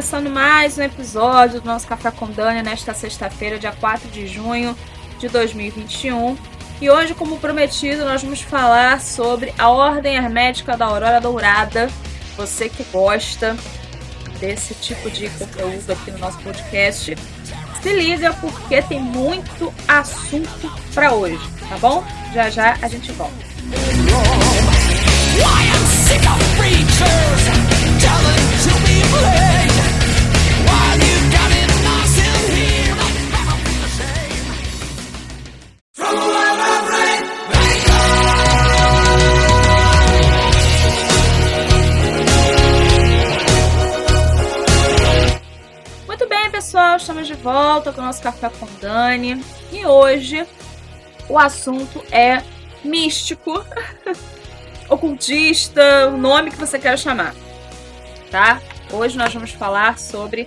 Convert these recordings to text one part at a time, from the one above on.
começando mais um episódio do nosso Café com Dani nesta sexta-feira, dia 4 de junho de 2021. E hoje, como prometido, nós vamos falar sobre a Ordem Hermética da Aurora Dourada. Você que gosta desse tipo de conteúdo aqui no nosso podcast, se liga porque tem muito assunto para hoje, tá bom? Já já a gente volta. Muito volta com o nosso Café com Dani. E hoje o assunto é místico, ocultista, o nome que você quer chamar, tá? Hoje nós vamos falar sobre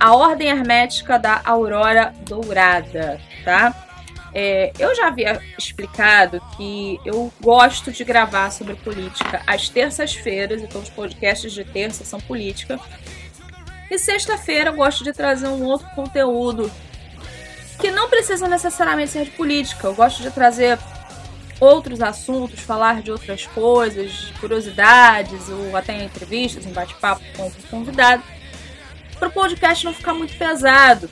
a ordem hermética da aurora dourada, tá? É, eu já havia explicado que eu gosto de gravar sobre política às terças-feiras, então os podcasts de terça são política. E sexta-feira eu gosto de trazer um outro conteúdo que não precisa necessariamente ser de política. Eu gosto de trazer outros assuntos, falar de outras coisas, curiosidades, ou até entrevistas, um bate-papo com o convidado, para o podcast não ficar muito pesado.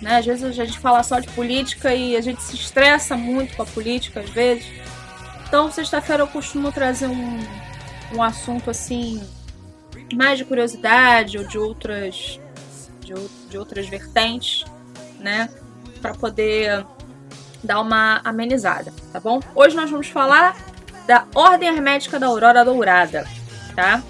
Né? Às vezes a gente fala só de política e a gente se estressa muito com a política, às vezes. Então, sexta-feira eu costumo trazer um, um assunto assim, mais de curiosidade ou de outras, de, de outras vertentes, né? Para poder dar uma amenizada, tá bom? Hoje nós vamos falar da Ordem Hermética da Aurora Dourada, tá?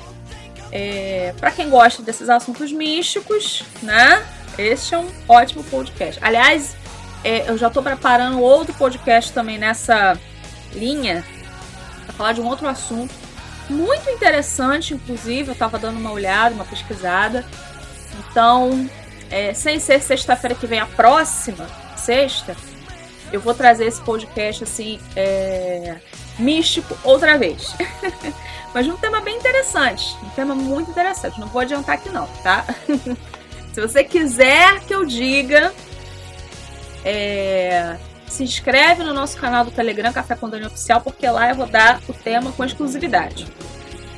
É, para quem gosta desses assuntos místicos, né? Este é um ótimo podcast. Aliás, é, eu já estou preparando outro podcast também nessa linha para falar de um outro assunto muito interessante, inclusive. Eu estava dando uma olhada, uma pesquisada. Então, é, sem ser sexta-feira que vem, a próxima sexta, eu vou trazer esse podcast assim, é, místico outra vez. Mas um tema bem interessante, um tema muito interessante. Não vou adiantar aqui não, tá? Se você quiser que eu diga, é, se inscreve no nosso canal do Telegram Café com Dani Oficial, porque lá eu vou dar o tema com exclusividade.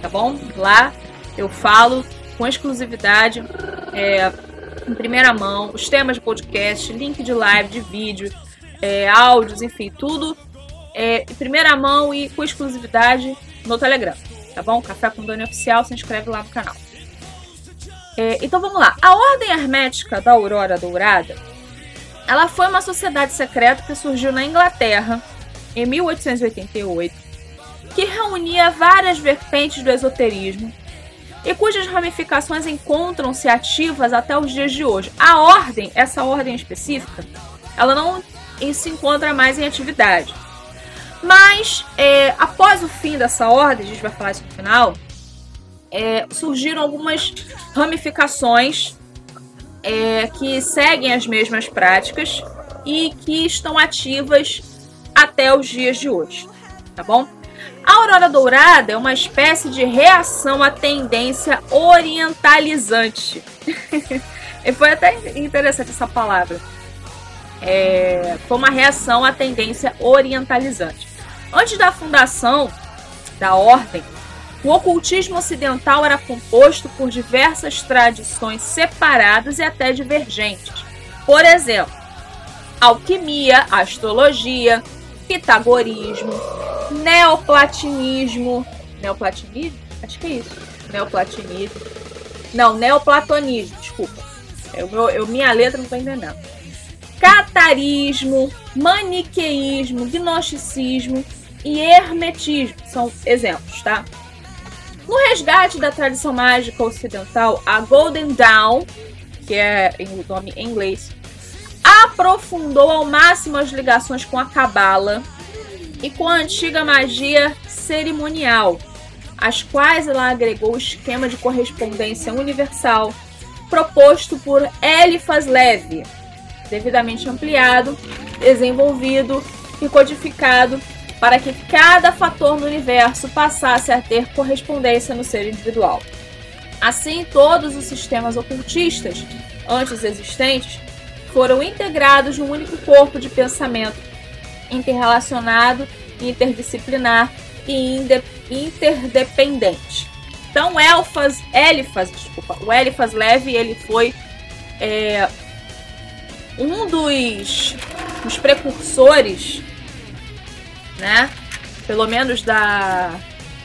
Tá bom? Lá eu falo com exclusividade, é, em primeira mão, os temas de podcast, link de live, de vídeo, é, áudios, enfim, tudo é, em primeira mão e com exclusividade no Telegram. Tá bom? Café com Dani Oficial, se inscreve lá no canal. É, então vamos lá. A Ordem Hermética da Aurora Dourada, ela foi uma sociedade secreta que surgiu na Inglaterra em 1888, que reunia várias vertentes do esoterismo e cujas ramificações encontram-se ativas até os dias de hoje. A ordem, essa ordem específica, ela não se encontra mais em atividade. Mas é, após o fim dessa ordem, a gente vai falar isso no final, é, surgiram algumas ramificações é, que seguem as mesmas práticas e que estão ativas até os dias de hoje, tá bom? A aurora dourada é uma espécie de reação à tendência orientalizante. foi até interessante essa palavra. É, foi uma reação à tendência orientalizante. Antes da fundação da ordem, o ocultismo ocidental era composto por diversas tradições separadas e até divergentes. Por exemplo, alquimia, astrologia, pitagorismo, neoplatinismo. Neoplatinismo? Acho que é isso. Neoplatinismo. Não, neoplatonismo, desculpa. Eu, eu, minha letra não estou entendendo. Catarismo, maniqueísmo, gnosticismo e hermetismo são exemplos, tá? No resgate da tradição mágica ocidental, a Golden Dawn, que é o nome em inglês, aprofundou ao máximo as ligações com a Cabala e com a antiga magia cerimonial, as quais ela agregou o esquema de correspondência universal proposto por Eliphas Levi, devidamente ampliado, desenvolvido e codificado para que cada fator no universo passasse a ter correspondência no ser individual. Assim, todos os sistemas ocultistas antes existentes foram integrados num único corpo de pensamento interrelacionado, interdisciplinar e interdependente. Então, Elfas, Elifas, desculpa, o Elifas Leve, ele foi é, um dos, dos precursores, né? Pelo menos da.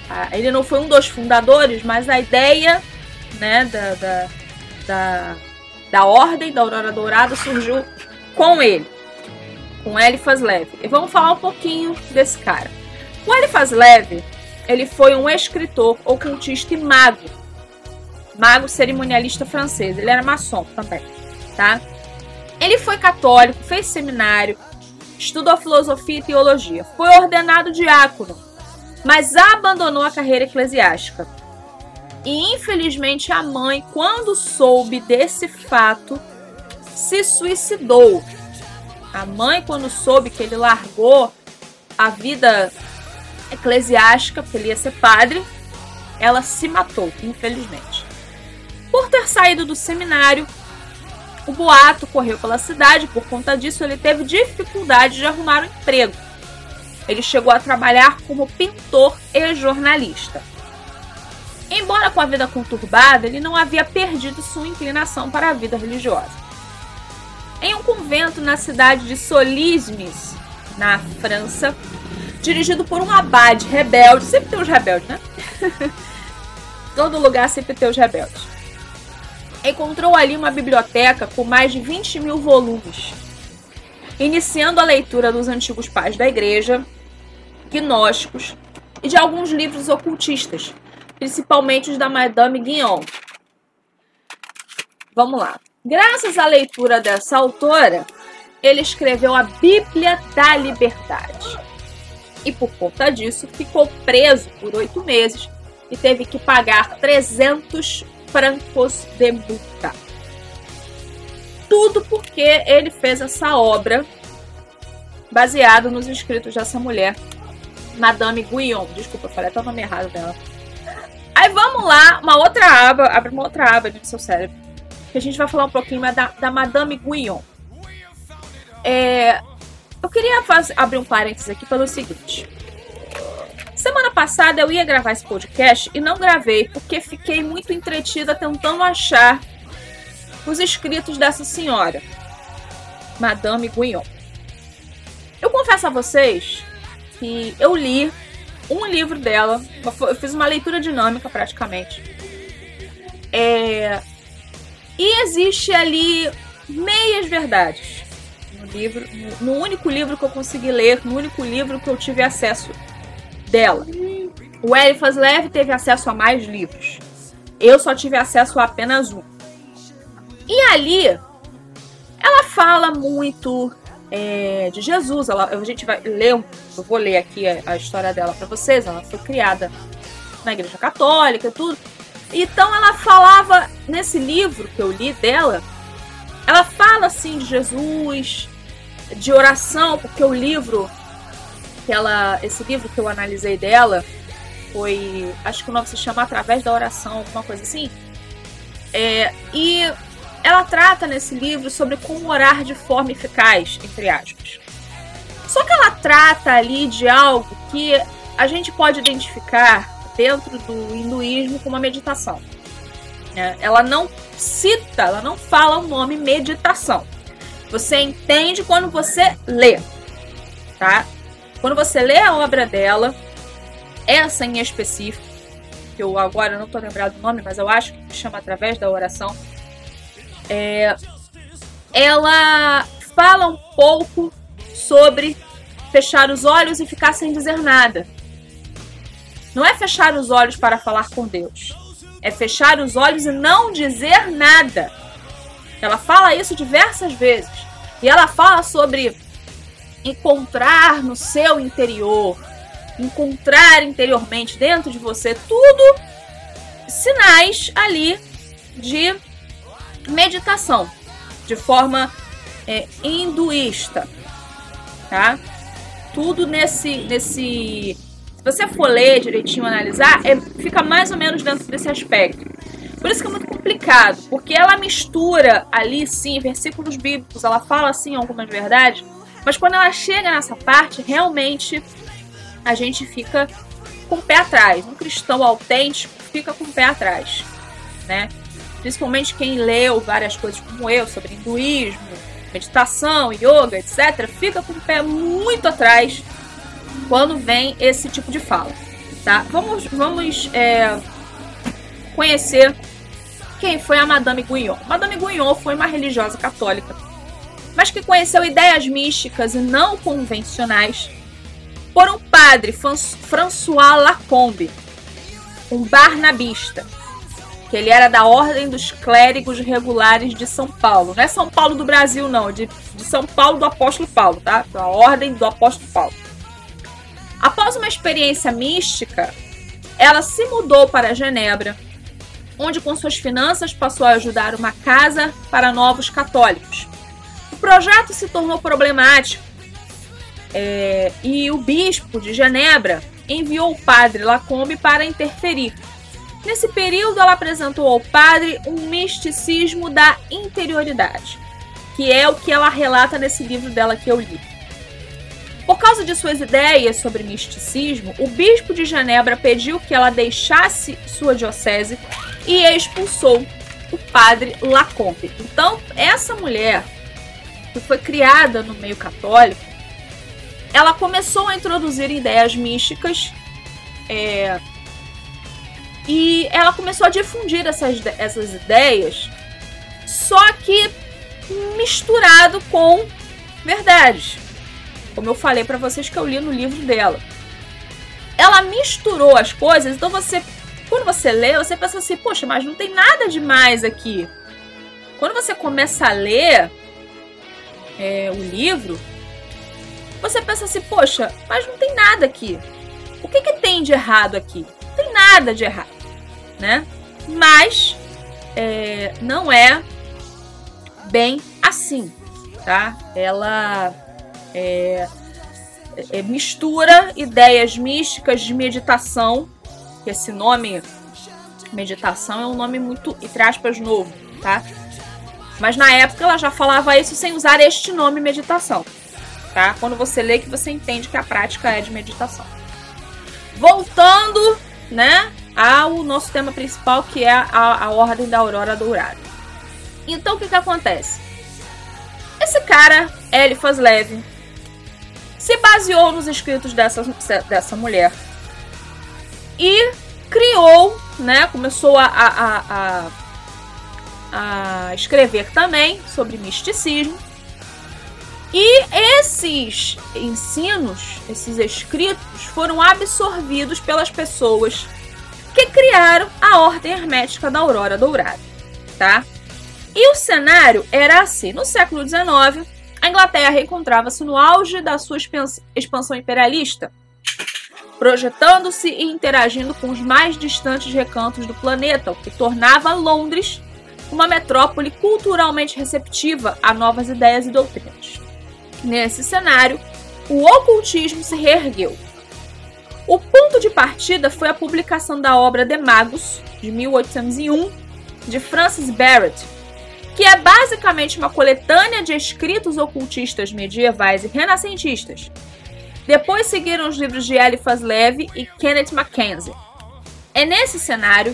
A, ele não foi um dos fundadores, mas a ideia né, da, da, da, da Ordem da Aurora Dourada surgiu com ele, com Elifas Leve. E vamos falar um pouquinho desse cara. O Elifas Leve ele foi um escritor, ocultista e mago. Mago cerimonialista francês. Ele era maçom também, tá? Ele foi católico, fez seminário, estudou filosofia e teologia. Foi ordenado diácono, mas abandonou a carreira eclesiástica. E infelizmente a mãe, quando soube desse fato, se suicidou. A mãe, quando soube que ele largou a vida eclesiástica, porque ele ia ser padre, ela se matou, infelizmente. Por ter saído do seminário, o boato correu pela cidade, por conta disso ele teve dificuldade de arrumar um emprego. Ele chegou a trabalhar como pintor e jornalista. Embora com a vida conturbada, ele não havia perdido sua inclinação para a vida religiosa. Em um convento na cidade de Solismes, na França, dirigido por um abade rebelde. Sempre tem os rebeldes, né? Todo lugar sempre tem os rebeldes. Encontrou ali uma biblioteca com mais de 20 mil volumes, iniciando a leitura dos antigos pais da igreja, gnósticos e de alguns livros ocultistas, principalmente os da Madame Guion. Vamos lá. Graças à leitura dessa autora, ele escreveu a Bíblia da Liberdade e, por conta disso, ficou preso por oito meses e teve que pagar 300 francos de multa. Tudo porque ele fez essa obra baseado nos escritos dessa mulher, Madame Guyon. Desculpa, eu falei até o nome errado dela. Aí vamos lá, uma outra aba, abre uma outra aba no seu cérebro, que a gente vai falar um pouquinho da, da Madame Guyon. É, eu queria fazer, abrir um parênteses aqui pelo seguinte. Semana passada eu ia gravar esse podcast e não gravei porque fiquei muito entretida tentando achar os escritos dessa senhora, Madame Guyon. Eu confesso a vocês que eu li um livro dela, eu fiz uma leitura dinâmica praticamente. É, e existe ali meias verdades no livro, no, único livro que eu consegui ler, no único livro que eu tive acesso dela. O Eliphas Leve teve acesso a mais livros. Eu só tive acesso a apenas um. E ali, ela fala muito é, de Jesus. Ela, a gente vai ler, eu vou ler aqui a, a história dela para vocês. Ela foi criada na Igreja Católica tudo. Então ela falava nesse livro que eu li dela, ela fala assim de Jesus, de oração, porque o livro que ela, esse livro que eu analisei dela foi, acho que o nome se chama Através da Oração, alguma coisa assim. É, e ela trata nesse livro sobre como orar de forma eficaz, entre aspas. Só que ela trata ali de algo que a gente pode identificar dentro do hinduísmo como uma meditação. É, ela não cita, ela não fala o nome meditação. Você entende quando você lê, tá? Quando você lê a obra dela, essa em específico, que eu agora não estou lembrado do nome, mas eu acho que chama através da oração, é, ela fala um pouco sobre fechar os olhos e ficar sem dizer nada. Não é fechar os olhos para falar com Deus é fechar os olhos e não dizer nada. Ela fala isso diversas vezes. E ela fala sobre encontrar no seu interior, encontrar interiormente dentro de você tudo sinais ali de meditação, de forma é, hinduísta, tá? Tudo nesse nesse se você for ler direitinho, analisar, é, fica mais ou menos dentro desse aspecto. Por isso que é muito complicado, porque ela mistura ali, sim, versículos bíblicos, ela fala, assim, algumas verdades, mas quando ela chega nessa parte, realmente a gente fica com o pé atrás. Um cristão autêntico fica com o pé atrás, né? Principalmente quem leu várias coisas como eu sobre hinduísmo, meditação, yoga, etc., fica com o pé muito atrás quando vem esse tipo de fala. Tá? Vamos, vamos é, conhecer quem foi a Madame Guyon. Madame Guyon foi uma religiosa católica, mas que conheceu ideias místicas e não convencionais por um padre, François Lacombe, um barnabista, que ele era da Ordem dos Clérigos Regulares de São Paulo. Não é São Paulo do Brasil, não, de, de São Paulo do Apóstolo Paulo, tá? Da Ordem do Apóstolo Paulo. Após uma experiência mística, ela se mudou para Genebra, onde com suas finanças passou a ajudar uma casa para novos católicos. O projeto se tornou problemático é, e o bispo de Genebra enviou o padre Lacombe para interferir. Nesse período, ela apresentou ao padre um misticismo da interioridade, que é o que ela relata nesse livro dela que eu li. Por causa de suas ideias sobre misticismo, o bispo de Genebra pediu que ela deixasse sua diocese e expulsou o padre Lacombe. Então, essa mulher, que foi criada no meio católico, ela começou a introduzir ideias místicas é, e ela começou a difundir essas, essas ideias, só que misturado com verdades. Como eu falei para vocês que eu li no livro dela. Ela misturou as coisas, então você, quando você lê, você pensa assim, poxa, mas não tem nada demais aqui. Quando você começa a ler é, o livro, você pensa assim, poxa, mas não tem nada aqui. O que, que tem de errado aqui? Não tem nada de errado, né? Mas é, não é bem assim, tá? Ela é, é, mistura ideias místicas de meditação, esse nome meditação é um nome muito, entre aspas, novo, tá? Mas na época ela já falava isso sem usar este nome meditação tá? Quando você lê que você entende que a prática é de meditação. Voltando, né, ao nosso tema principal, que é a, a ordem da aurora dourada. Então, o que que acontece? Esse cara, Eliphas Levi, se baseou nos escritos dessa, dessa mulher. E criou, né, começou a, a, a, a escrever também sobre misticismo. E esses ensinos, esses escritos, foram absorvidos pelas pessoas que criaram a Ordem Hermética da Aurora Dourada, tá? E o cenário era assim: no século XIX, a Inglaterra encontrava-se no auge da sua expansão imperialista, projetando-se e interagindo com os mais distantes recantos do planeta, o que tornava Londres uma metrópole culturalmente receptiva a novas ideias e doutrinas. Nesse cenário, o ocultismo se reergueu. O ponto de partida foi a publicação da obra De Magos, de 1801, de Francis Barrett, que é basicamente uma coletânea de escritos ocultistas medievais e renascentistas. Depois seguiram os livros de Eliphas Levi e Kenneth Mackenzie. É nesse cenário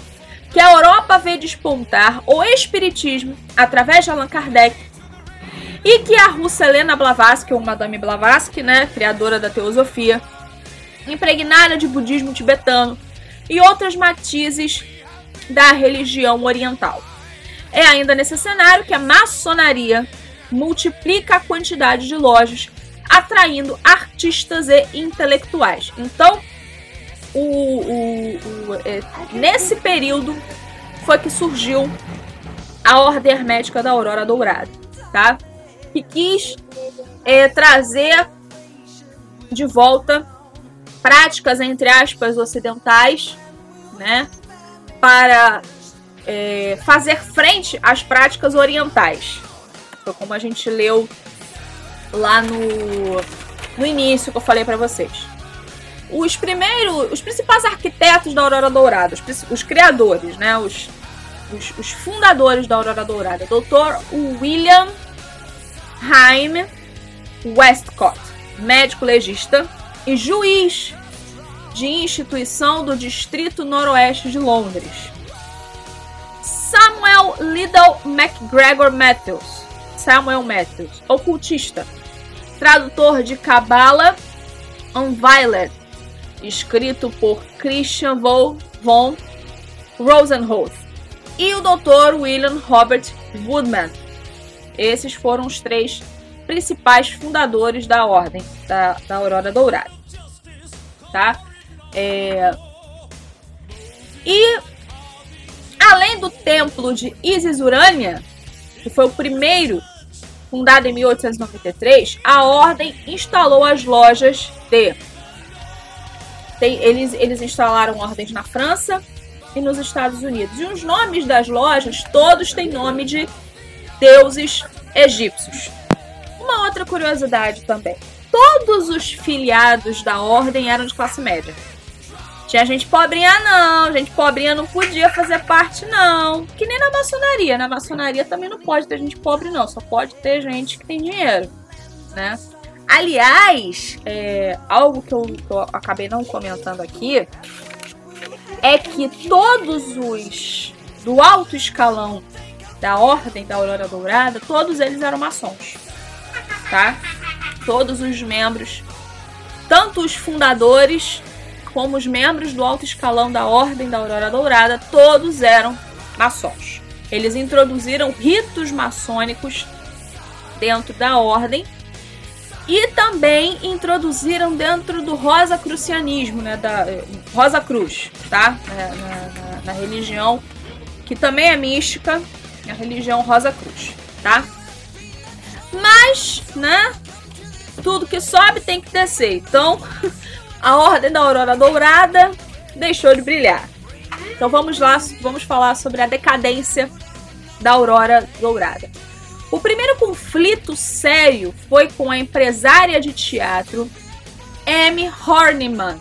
que a Europa vê despontar o espiritismo através de Allan Kardec e que a russa Helena Blavatsky, ou Madame Blavatsky, né, criadora da teosofia, impregnada de budismo tibetano e outras matizes da religião oriental. É ainda nesse cenário que a maçonaria multiplica a quantidade de lojas, atraindo artistas e intelectuais. Então, o, o, o, é, nesse período foi que surgiu a Ordem Hermética da Aurora Dourada, tá? que quis é, trazer de volta práticas, entre aspas, ocidentais, né, para é, fazer frente às práticas orientais. Foi como a gente leu lá no, no início que eu falei para vocês. Os primeiros, os principais arquitetos da Aurora Dourada, os, os criadores, né, os, os, os fundadores da Aurora Dourada, Dr. William Haim Westcott, médico legista e juiz de instituição do Distrito Noroeste de Londres. Samuel Liddell MacGregor Matthews, Samuel Matthews, ocultista, tradutor de Kabbalah Unveiled, escrito por Christian von Rosenholz, e o Dr. William Robert Woodman. Esses foram os três principais fundadores da ordem da, da Aurora Dourada. Tá? É... E além do templo de Isis Urânia, que foi o primeiro fundado em 1893, a ordem instalou as lojas de. Tem, eles, eles instalaram ordens na França e nos Estados Unidos. E os nomes das lojas, todos têm nome de deuses egípcios. Uma outra curiosidade também: todos os filiados da ordem eram de classe média. Tinha gente pobrinha, não. Gente pobrinha não podia fazer parte, não. Que nem na maçonaria. Na maçonaria também não pode ter gente pobre, não. Só pode ter gente que tem dinheiro, né? Aliás, é, algo que eu, que eu acabei não comentando aqui é que todos os do alto escalão da Ordem da Aurora Dourada, todos eles eram maçons, tá? Todos os membros, tanto os fundadores como os membros do alto escalão da Ordem da Aurora Dourada, todos eram maçons. Eles introduziram ritos maçônicos dentro da ordem e também introduziram dentro do Rosa Crucianismo, né, da Rosa Cruz, tá? Na, na, na religião que também é mística, a religião Rosa Cruz, tá? Mas, né, tudo que sobe tem que descer. Então, a ordem da aurora dourada deixou de brilhar. Então vamos lá, vamos falar sobre a decadência da aurora dourada. O primeiro conflito sério foi com a empresária de teatro Amy Horniman,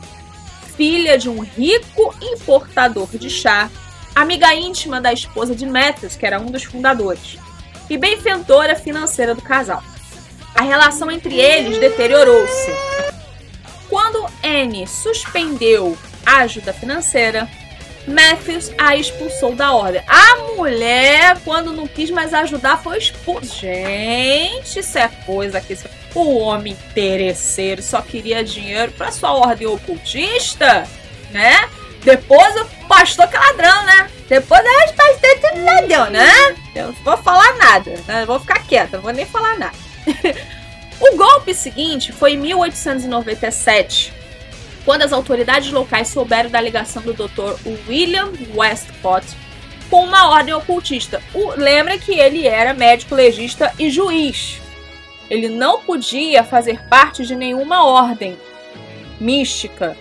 filha de um rico importador de chá, amiga íntima da esposa de Matthews, que era um dos fundadores, e benfeitora financeira do casal. A relação entre eles deteriorou-se quando Anne suspendeu a ajuda financeira, Matthews a expulsou da ordem. A mulher, quando não quis mais ajudar, foi expulsa. Gente, isso é coisa que o homem interesseiro só queria dinheiro para sua ordem ocultista, né? Depois o pastor que é ladrão, né? Depois a gente tá né? Eu não vou falar nada, né? Vou ficar quieta, não vou nem falar nada. O golpe seguinte foi em 1897, quando as autoridades locais souberam da ligação do Dr. William Westcott com uma ordem ocultista. O, lembra que ele era médico legista e juiz. Ele não podia fazer parte de nenhuma ordem mística,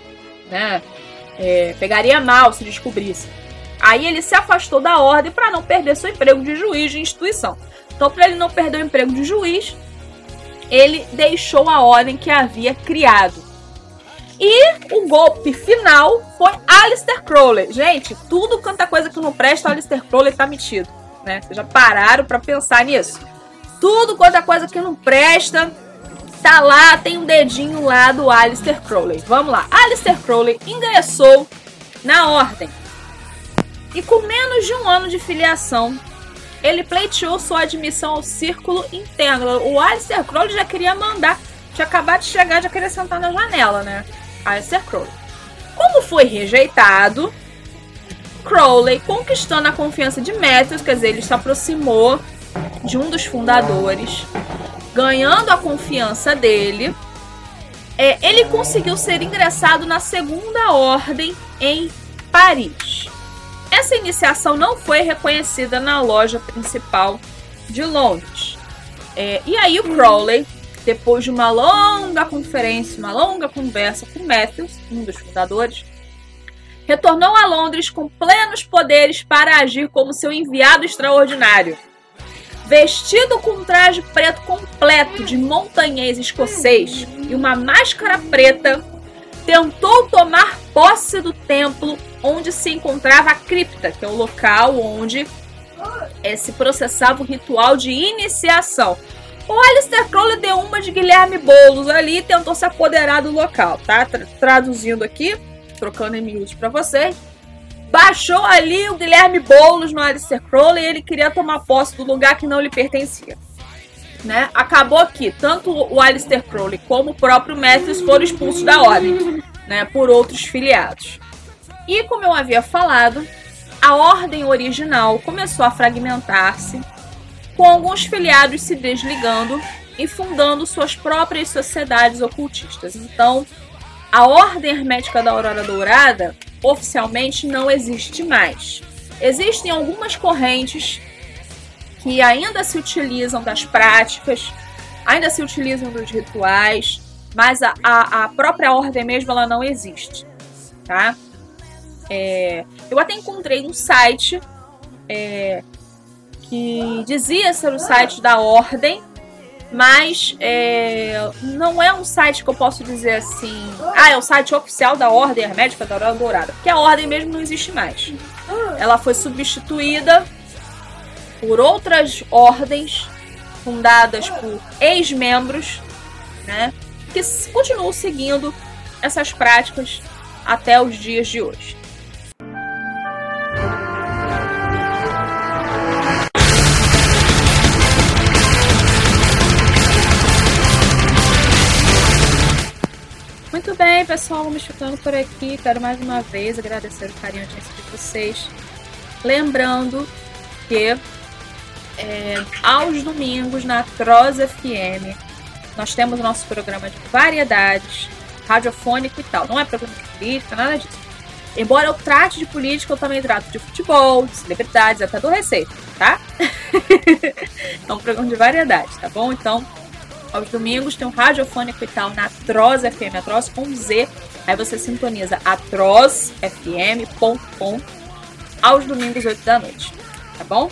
né? É, pegaria mal se descobrisse. Aí ele se afastou da ordem para não perder seu emprego de juiz de instituição. Então, para ele não perder o emprego de juiz, ele deixou a ordem que havia criado. E o golpe final foi Alistair Crowley. Gente, tudo quanta coisa que não presta, Alistair Crowley tá metido. Né? Vocês já pararam para pensar nisso? Tudo quanta coisa que não presta, tá lá, tem um dedinho lá do Alistair Crowley. Vamos lá. Alistair Crowley ingressou na ordem. E com menos de um ano de filiação, ele pleiteou sua admissão ao círculo interno. O Alistair Crowley já queria mandar, tinha acabado de chegar, já queria sentar na janela, né? Alistair Crowley. Como foi rejeitado, Crowley, conquistando a confiança de Matthews, quer dizer, ele se aproximou de um dos fundadores, ganhando a confiança dele, é, ele conseguiu ser ingressado na Segunda Ordem em Paris. Essa iniciação não foi reconhecida na loja principal de Londres. É, e aí o Crowley, depois de uma longa conferência, uma longa conversa com Matthews, um dos fundadores, retornou a Londres com plenos poderes para agir como seu enviado extraordinário. Vestido com um traje preto completo de montanhês escocês e uma máscara preta, tentou tomar posse do templo onde se encontrava a cripta, que é o local onde se processava o ritual de iniciação. O Alistair Crowley deu uma de Guilherme Boulos ali e tentou se apoderar do local, tá? Tra traduzindo aqui, trocando em miúdos para vocês. Baixou ali o Guilherme Boulos no Alistair Crowley e ele queria tomar posse do lugar que não lhe pertencia. Né? Acabou que tanto o Alistair Crowley como o próprio Matthews foram expulsos da ordem, né? Por outros filiados. E como eu havia falado, a ordem original começou a fragmentar-se com alguns filiados se desligando e fundando suas próprias sociedades ocultistas. Então, a Ordem Hermética da Aurora Dourada oficialmente não existe mais. Existem algumas correntes que ainda se utilizam das práticas, ainda se utilizam dos rituais, mas a, a, a própria ordem mesmo ela não existe, tá? É, eu até encontrei um site é, que dizia ser o site da Ordem, mas é, não é um site que eu posso dizer assim. Ah, é o site oficial da Ordem Hermética da Aurora Dourada. Porque a Ordem mesmo não existe mais. Ela foi substituída por outras ordens fundadas por ex-membros, né, que continuam seguindo essas práticas até os dias de hoje. Muito bem, pessoal, vamos ficando por aqui. Quero mais uma vez agradecer o carinho de vocês. Lembrando que é, aos domingos na Troz FM nós temos o nosso programa de variedades, radiofônico e tal. Não é programa de política, nada disso. Embora eu trate de política, eu também trato de futebol, de celebridades, até do receita, tá? é um programa de variedades, tá bom? Então, aos domingos tem um radiofônico e tal na Atroz FM, Atroz com Z. Aí você sintoniza atrozfm.com aos domingos, 8 da noite. Tá bom?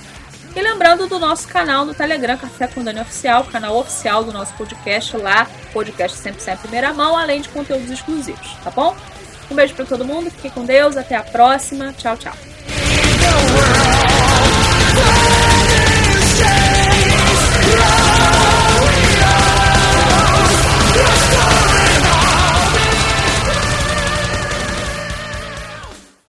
E lembrando do nosso canal no Telegram, Café com Dani Oficial, canal oficial do nosso podcast lá, podcast sempre sempre em primeira mão, além de conteúdos exclusivos, tá bom? Um beijo para todo mundo, fique com Deus, até a próxima, tchau, tchau.